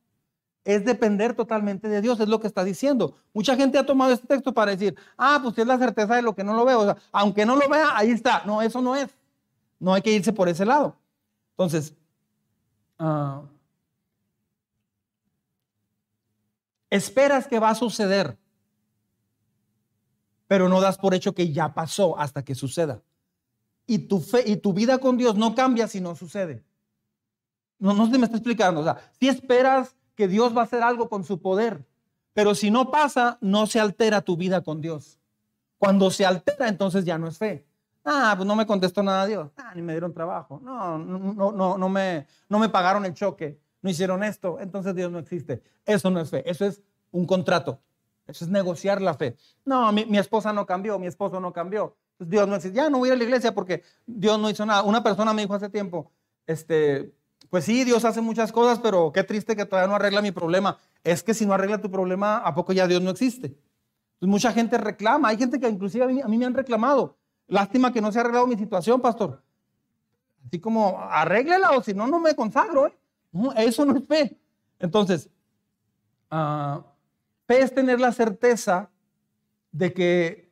Es depender totalmente de Dios, es lo que está diciendo. Mucha gente ha tomado este texto para decir, ah, pues es la certeza de lo que no lo veo. O sea, aunque no lo vea, ahí está. No, eso no es. No hay que irse por ese lado. Entonces, ah, esperas que va a suceder, pero no das por hecho que ya pasó hasta que suceda y tu fe y tu vida con Dios no cambia si no sucede. No, no se me está explicando. O sea, si esperas que Dios va a hacer algo con su poder, pero si no pasa, no se altera tu vida con Dios. Cuando se altera, entonces ya no es fe. Ah, pues no me contestó nada Dios. Ah, ni me dieron trabajo. No, no, no, no, me, no me pagaron el choque. No hicieron esto. Entonces Dios no existe. Eso no es fe. Eso es un contrato. Eso es negociar la fe. No, mi, esposa no cambió. Mi esposo no cambió. Dios no existe. Ya no voy a ir a la iglesia porque Dios no hizo nada. Una persona me dijo hace tiempo, este, pues sí, Dios hace muchas cosas, pero qué triste que todavía no arregla mi problema. Es que si no arregla tu problema, ¿a poco ya Dios no existe? Mucha gente reclama. Hay gente que inclusive a mí, me han reclamado. Lástima que no se ha arreglado mi situación, pastor. Así como, arréglela o si no, no me consagro. ¿eh? Eso no es fe. Entonces, uh, fe es tener la certeza de que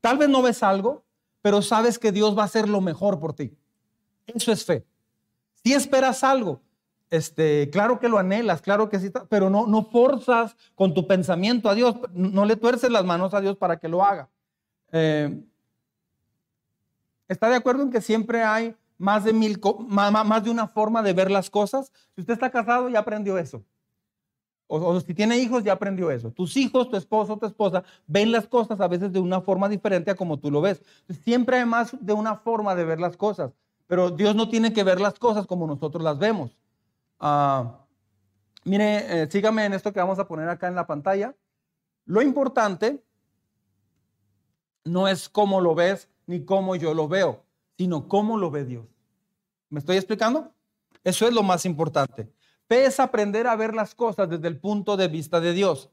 tal vez no ves algo, pero sabes que Dios va a hacer lo mejor por ti. Eso es fe. Si esperas algo, este, claro que lo anhelas, claro que sí, pero no, no forzas con tu pensamiento a Dios, no le tuerces las manos a Dios para que lo haga. Eh, ¿Está de acuerdo en que siempre hay más de, mil, más, de una forma de ver las cosas? Si usted está casado, ya aprendió eso. O, si tiene hijos, ya aprendió eso. Tus hijos, tu esposo, tu esposa, ven las cosas a veces de una forma diferente a como tú lo ves. Siempre hay más de una forma de ver las cosas. Pero Dios no tiene que ver las cosas como nosotros las vemos. Ah, mire, eh, sígame en esto que vamos a poner acá en la pantalla. Lo importante no es cómo lo ves ni cómo yo lo veo, sino cómo lo ve Dios. ¿Me estoy explicando? Eso es lo más importante. Fe es aprender a ver las cosas desde el punto de vista de Dios.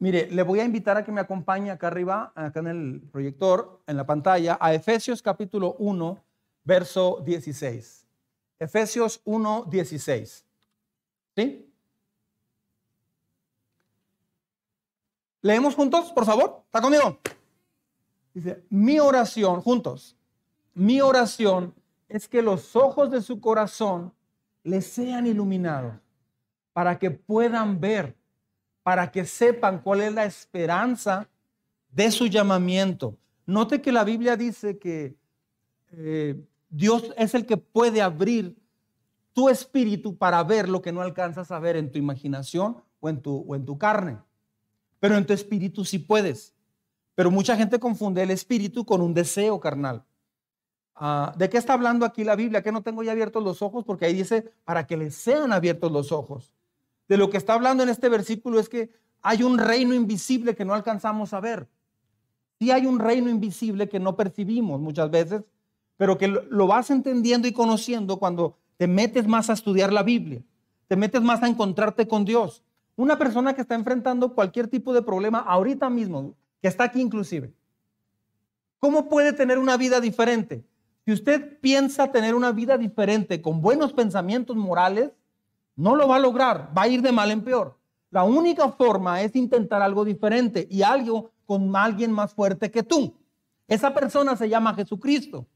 Mire, le voy a invitar a que me acompañe acá arriba, acá en el proyector, en la pantalla, a Efesios capítulo 1, verso 16. Efesios 1, 16. ¿Sí? ¿Leemos juntos, por favor? ¿Está conmigo? Dice, mi oración, juntos, mi oración es que los ojos de su corazón les sean iluminados para que puedan ver, para que sepan cuál es la esperanza de su llamamiento. Note que la Biblia dice que eh, Dios es el que puede abrir tu espíritu para ver lo que no alcanzas a ver en tu imaginación o en tu, o en tu carne. Pero en tu espíritu sí puedes. Pero mucha gente confunde el espíritu con un deseo carnal. Ah, ¿De qué está hablando aquí la Biblia? Que no tengo ya abiertos los ojos porque ahí dice para que les sean abiertos los ojos. De lo que está hablando en este versículo es que hay un reino invisible que no alcanzamos a ver. Sí hay un reino invisible que no percibimos muchas veces pero que lo vas entendiendo y conociendo cuando te metes más a estudiar la Biblia, te metes más a encontrarte con Dios. Una persona que está enfrentando cualquier tipo de problema ahorita mismo, que está aquí inclusive, ¿cómo puede tener una vida diferente? Si usted piensa tener una vida diferente con buenos pensamientos morales, no lo va a lograr, va a ir de mal en peor. La única forma es intentar algo diferente y algo con alguien más fuerte que tú. Esa persona se llama Jesucristo.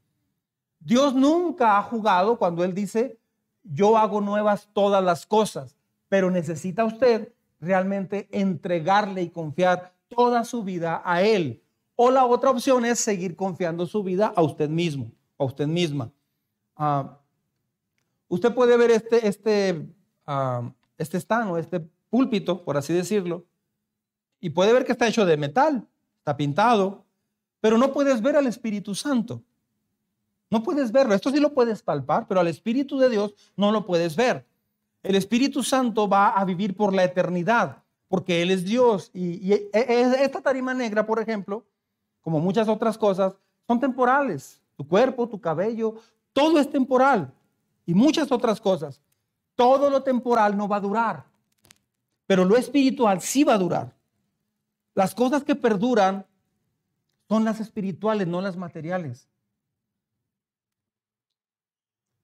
Dios nunca ha jugado cuando Él dice, yo hago nuevas todas las cosas, pero necesita usted realmente entregarle y confiar toda su vida a Él. O la otra opción es seguir confiando su vida a usted mismo, a usted misma. Ah, usted puede ver este, este, uh, este estano, este púlpito, por así decirlo, y puede ver que está hecho de metal, está pintado, pero no puedes ver al Espíritu Santo. No puedes verlo. Esto sí lo puedes palpar, pero al Espíritu de Dios no lo puedes ver. El Espíritu Santo va a vivir por la eternidad, porque Él es Dios. Y, e, e, esta tarima negra, por ejemplo, como muchas otras cosas, son temporales. Tu cuerpo, tu cabello, todo es temporal. Y muchas otras cosas. Todo lo temporal no va a durar, pero lo espiritual sí va a durar. Las cosas que perduran son las espirituales, no las materiales.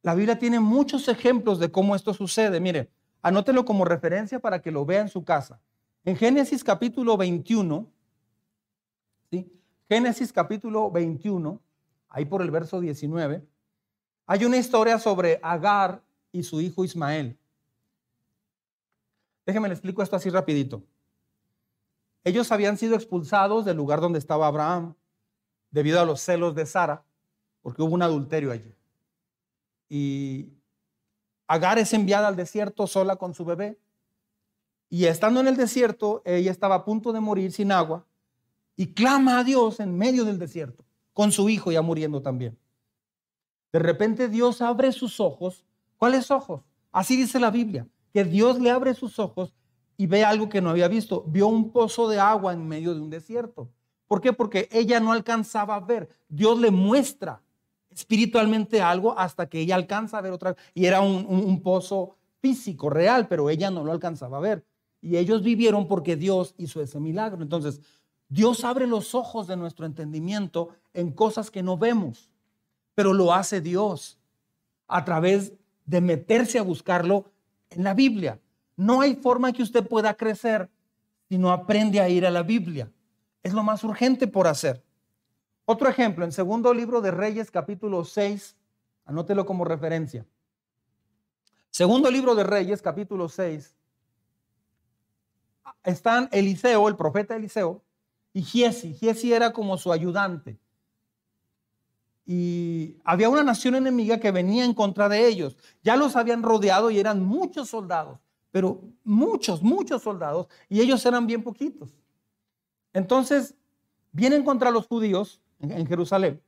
La Biblia tiene muchos ejemplos de cómo esto sucede. Mire, anótelo como referencia para que lo vea en su casa. En Génesis capítulo 21, ¿sí? Génesis capítulo 21, ahí por el verso 19, hay una historia sobre Agar y su hijo Ismael. Déjenme le explico esto así rapidito. Ellos habían sido expulsados del lugar donde estaba Abraham debido a los celos de Sara, porque hubo un adulterio allí y Agar es enviada al desierto sola con su bebé. Y estando en el desierto, ella estaba a punto de morir sin agua y clama a Dios en medio del desierto. Con su hijo ya muriendo también. De repente Dios abre sus ojos. ¿Cuáles ojos? Así dice la Biblia, que Dios le abre sus ojos y ve algo que no había visto. Vio un pozo de agua en medio de un desierto. ¿Por qué? Porque ella no alcanzaba a ver. Dios le muestra espiritualmente algo hasta que ella alcanza a ver otra Y era un, pozo físico, real, pero ella no lo alcanzaba a ver. Y ellos vivieron porque Dios hizo ese milagro. Entonces, Dios abre los ojos de nuestro entendimiento en cosas que no vemos, pero lo hace Dios a través de meterse a buscarlo en la Biblia. No hay forma que usted pueda crecer si no aprende a ir a la Biblia es lo más urgente por hacer. Otro ejemplo, en segundo libro de Reyes, capítulo 6, anótelo como referencia. Segundo libro de Reyes, capítulo 6, están Eliseo, el profeta Eliseo, y Giesi. Giesi era como su ayudante. Y había una nación enemiga que venía en contra de ellos. Ya los habían rodeado y eran muchos soldados, pero muchos, muchos soldados, y ellos eran bien poquitos. Entonces, vienen contra los judíos en, Jerusalén.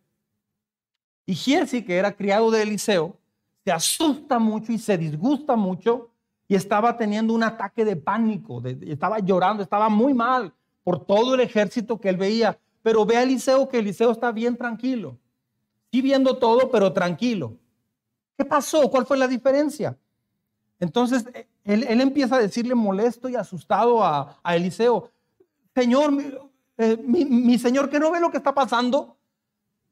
Y Giesi, que era criado de Eliseo, se asusta mucho y se disgusta mucho y estaba teniendo un ataque de pánico, estaba llorando, estaba muy mal por todo el ejército que él veía. Pero ve a Eliseo que Eliseo está bien tranquilo. Sí viendo todo, pero tranquilo. ¿Qué pasó? ¿Cuál fue la diferencia? Entonces, él, empieza a decirle molesto y asustado a, a Eliseo, Señor, eh, mi, Señor, que no ve lo que está pasando.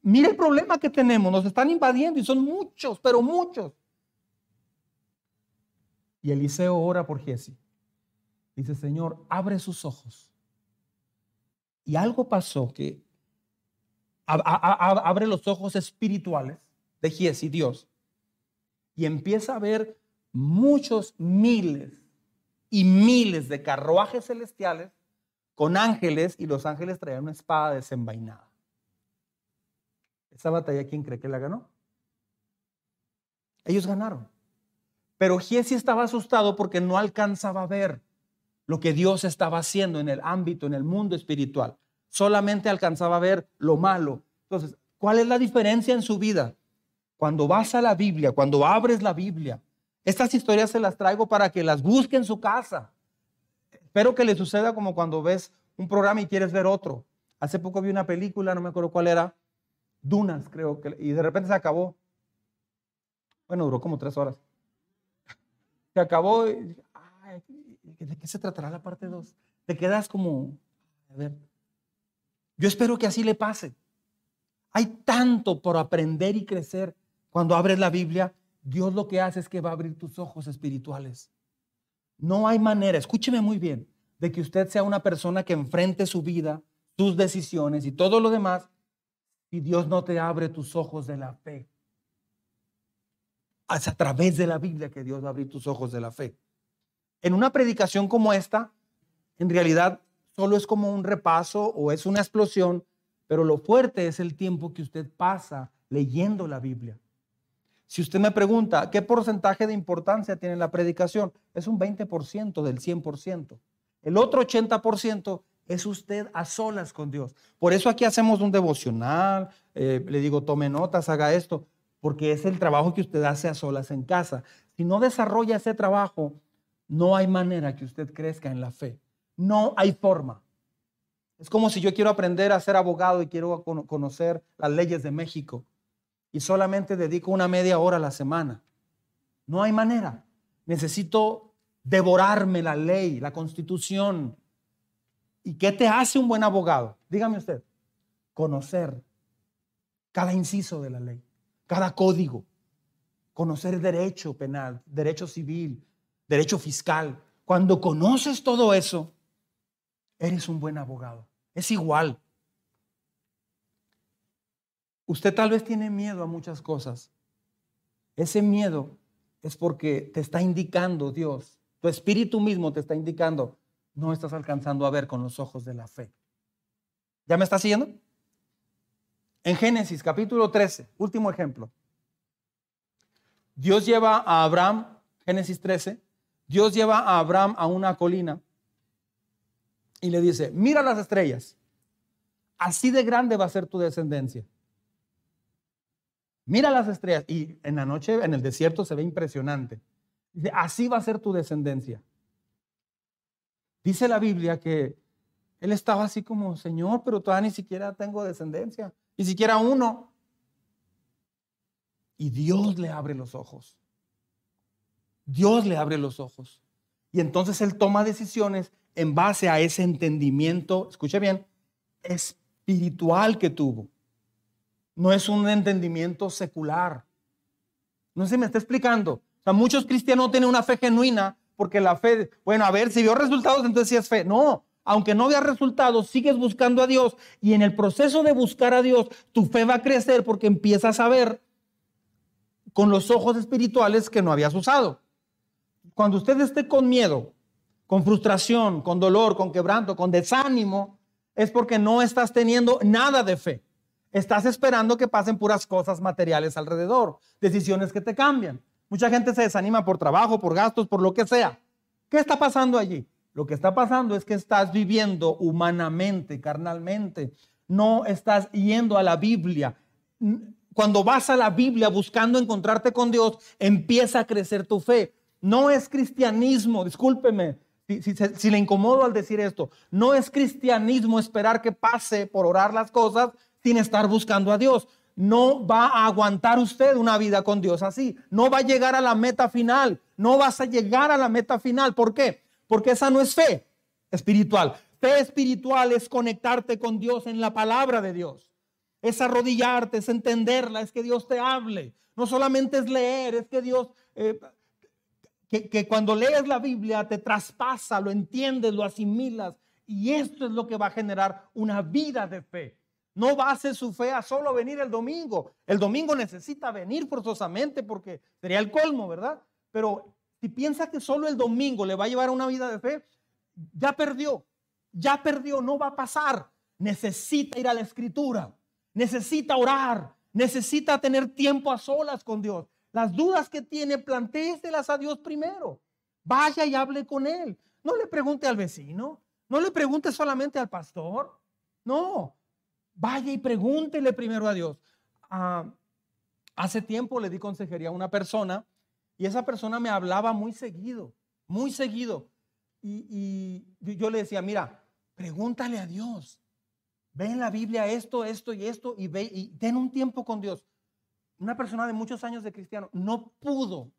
Mire el problema que tenemos, nos están invadiendo y son muchos, pero muchos. Y Eliseo ora por Jesse. Dice, Señor, abre sus ojos. Y algo pasó que abre los ojos espirituales de Jesse, Dios, y empieza a ver muchos miles y miles de carruajes celestiales con ángeles y los ángeles traían una espada desenvainada. Esa batalla, ¿quién cree que la ganó? Ellos ganaron. Pero Giesi estaba asustado porque no alcanzaba a ver lo que Dios estaba haciendo en el ámbito, en el mundo espiritual. Solamente alcanzaba a ver lo malo. Entonces, ¿cuál es la diferencia en su vida? Cuando vas a la Biblia, cuando abres la Biblia, estas historias se las traigo para que las busque en su casa. Espero que le suceda como cuando ves un programa y quieres ver otro. Hace poco vi una película, no me acuerdo cuál era, Dunas, creo que, y de repente se acabó. Bueno, duró como tres horas. Se acabó. Y, ¿De qué se tratará la parte 2? Te quedas como, a ver. Yo espero que así le pase. Hay tanto por aprender y crecer. Cuando abres la Biblia, Dios lo que hace es que va a abrir tus ojos espirituales. No hay manera, escúcheme muy bien, de que usted sea una persona que enfrente su vida, sus decisiones y todo lo demás, si Dios no te abre tus ojos de la fe. Es a través de la Biblia que Dios va a abrir tus ojos de la fe. En una predicación como esta, en realidad solo es como un repaso o es una explosión, pero lo fuerte es el tiempo que usted pasa leyendo la Biblia. Si usted me pregunta, ¿qué porcentaje de importancia tiene la predicación? Es un 20% del 100%. El otro 80% es usted a solas con Dios. Por eso aquí hacemos un devocional, eh, le digo, tome notas, haga esto, porque es el trabajo que usted hace a solas en casa. Si no desarrolla ese trabajo, no hay manera que usted crezca en la fe. No hay forma. Es como si yo quiero aprender a ser abogado y quiero conocer las leyes de México y solamente dedico una media hora a la semana. No hay manera. Necesito devorarme la ley, la constitución. ¿Y qué te hace un buen abogado? Dígame usted. Conocer cada inciso de la ley, cada código. Conocer derecho penal, derecho civil, derecho fiscal. Cuando conoces todo eso, eres un buen abogado. Es igual. Usted tal vez tiene miedo a muchas cosas. Ese miedo es porque te está indicando Dios, tu espíritu mismo te está indicando, no estás alcanzando a ver con los ojos de la fe. ¿Ya me está siguiendo? En Génesis capítulo 13, último ejemplo. Dios lleva a Abraham, Génesis 13, Dios lleva a Abraham a una colina y le dice, mira las estrellas, así de grande va a ser tu descendencia. Mira las estrellas. Y en la noche, en el desierto, se ve impresionante. Dice, así va a ser tu descendencia. Dice la Biblia que él estaba así como, Señor, pero todavía ni siquiera tengo descendencia, ni siquiera uno. Y Dios le abre los ojos. Dios le abre los ojos. Y entonces él toma decisiones en base a ese entendimiento, escuche bien, espiritual que tuvo. No es un entendimiento secular. No se me está explicando. O sea, muchos cristianos tienen una fe genuina porque la fe, bueno, a ver, si vio resultados, entonces sí es fe. No, aunque no vea resultados, sigues buscando a Dios y en el proceso de buscar a Dios, tu fe va a crecer porque empiezas a ver con los ojos espirituales que no habías usado. Cuando usted esté con miedo, con frustración, con dolor, con quebranto, con desánimo, es porque no estás teniendo nada de fe. Estás esperando que pasen puras cosas materiales alrededor, decisiones que te cambian. Mucha gente se desanima por trabajo, por gastos, por lo que sea. ¿Qué está pasando allí? Lo que está pasando es que estás viviendo humanamente, carnalmente. No estás yendo a la Biblia. Cuando vas a la Biblia buscando encontrarte con Dios, empieza a crecer tu fe. No es cristianismo, discúlpeme si, le incomodo al decir esto, no es cristianismo esperar que pase por orar las cosas sin estar buscando a Dios. No va a aguantar usted una vida con Dios así. No va a llegar a la meta final. No vas a llegar a la meta final. ¿Por qué? Porque esa no es fe espiritual. Fe espiritual es conectarte con Dios en la palabra de Dios. Es arrodillarte, es entenderla, es que Dios te hable. No solamente es leer, es que Dios eh, que, cuando lees la Biblia te traspasa, lo entiendes, lo asimilas. Y esto es lo que va a generar una vida de fe. No base su fe a solo venir el domingo. El domingo necesita venir forzosamente porque sería el colmo, ¿verdad? Pero si piensa que solo el domingo le va a llevar a una vida de fe, ya perdió, ya perdió, no va a pasar. Necesita ir a la escritura, necesita orar, necesita tener tiempo a solas con Dios, las dudas que tiene, plantéeselas a Dios primero. Vaya y hable con Él. No le pregunte al vecino. No le pregunte solamente al pastor. No. Vaya y pregúntele primero a Dios. Ah, hace tiempo le di consejería a una persona y esa persona me hablaba muy seguido, muy seguido. Y, y yo le decía, mira, pregúntale a Dios. Ve en la Biblia esto, esto y esto y ve y ten un tiempo con Dios una persona de muchos años de cristiano, no pudo,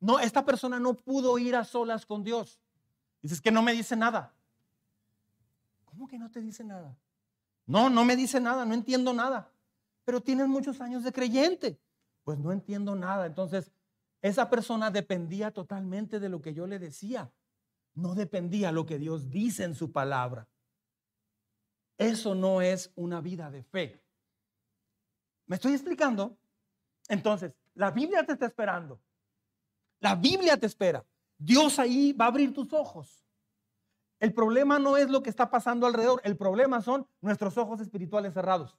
no, esta persona no pudo ir a solas con Dios. Dices que no me dice nada. ¿Cómo que no te dice nada? No, no me dice nada, no entiendo nada. Pero tienes muchos años de creyente. Pues no entiendo nada. Entonces, esa persona dependía totalmente de lo que yo le decía. No dependía lo que Dios dice en su palabra. Eso no es una vida de fe. ¿Me estoy explicando? Entonces, la Biblia te está esperando. La Biblia te espera. Dios ahí va a abrir tus ojos. El problema no es lo que está pasando alrededor, el problema son nuestros ojos espirituales cerrados.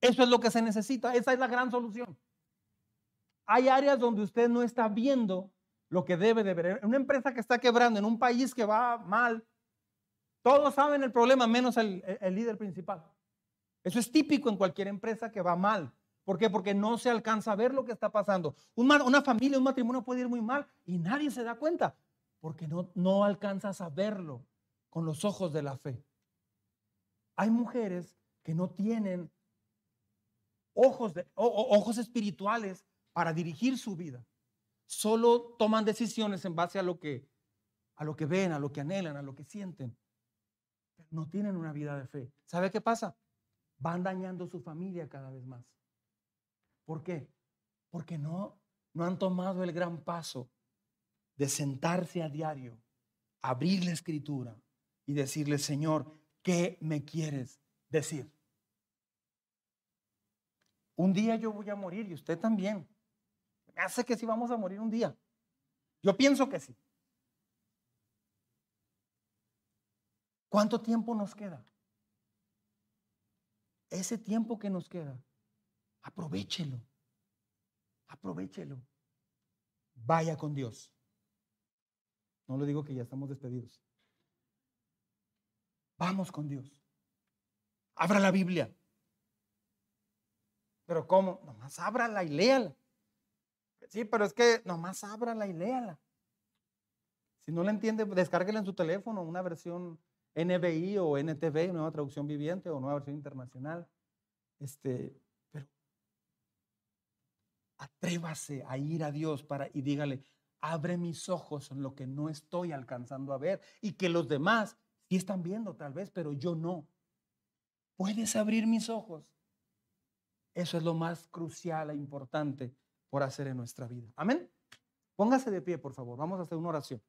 Eso es lo que se necesita, esa es la gran solución. Hay áreas donde usted no está viendo lo que debe de ver. En una empresa que está quebrando, en un país que va mal, todos saben el problema menos el, el líder principal. Eso es típico en cualquier empresa que va mal. ¿Por qué? Porque no se alcanza a ver lo que está pasando. Una, familia, un matrimonio puede ir muy mal y nadie se da cuenta porque no, no alcanzas a verlo con los ojos de la fe. Hay mujeres que no tienen ojos, de, ojos espirituales para dirigir su vida. Solo toman decisiones en base a lo que a lo que ven, a lo que anhelan, a lo que sienten. No tienen una vida de fe. ¿Sabe qué pasa? Van dañando su familia cada vez más. ¿Por qué? Porque no, no han tomado el gran paso de sentarse a diario, abrir la escritura y decirle, Señor, ¿qué me quieres decir? Un día yo voy a morir y usted también. Me hace que sí vamos a morir un día. Yo pienso que sí. ¿Cuánto tiempo nos queda? Ese tiempo que nos queda, Aprovechelo. Aprovechelo. Vaya con Dios. No le digo que ya estamos despedidos. Vamos con Dios. Abra la Biblia. Pero ¿cómo? Nomás ábrala y léala. Sí, pero es que nomás ábrala y léala. Si no la entiende, descárguela en su teléfono, una versión NBI o NTV, nueva traducción viviente o nueva versión internacional. Este, atrévase a ir a Dios para y dígale, abre mis ojos en lo que no estoy alcanzando a ver y que los demás sí están viendo tal vez, pero yo no. ¿Puedes abrir mis ojos? Eso es lo más crucial e importante por hacer en nuestra vida. Amén. Póngase de pie, por favor. Vamos a hacer una oración.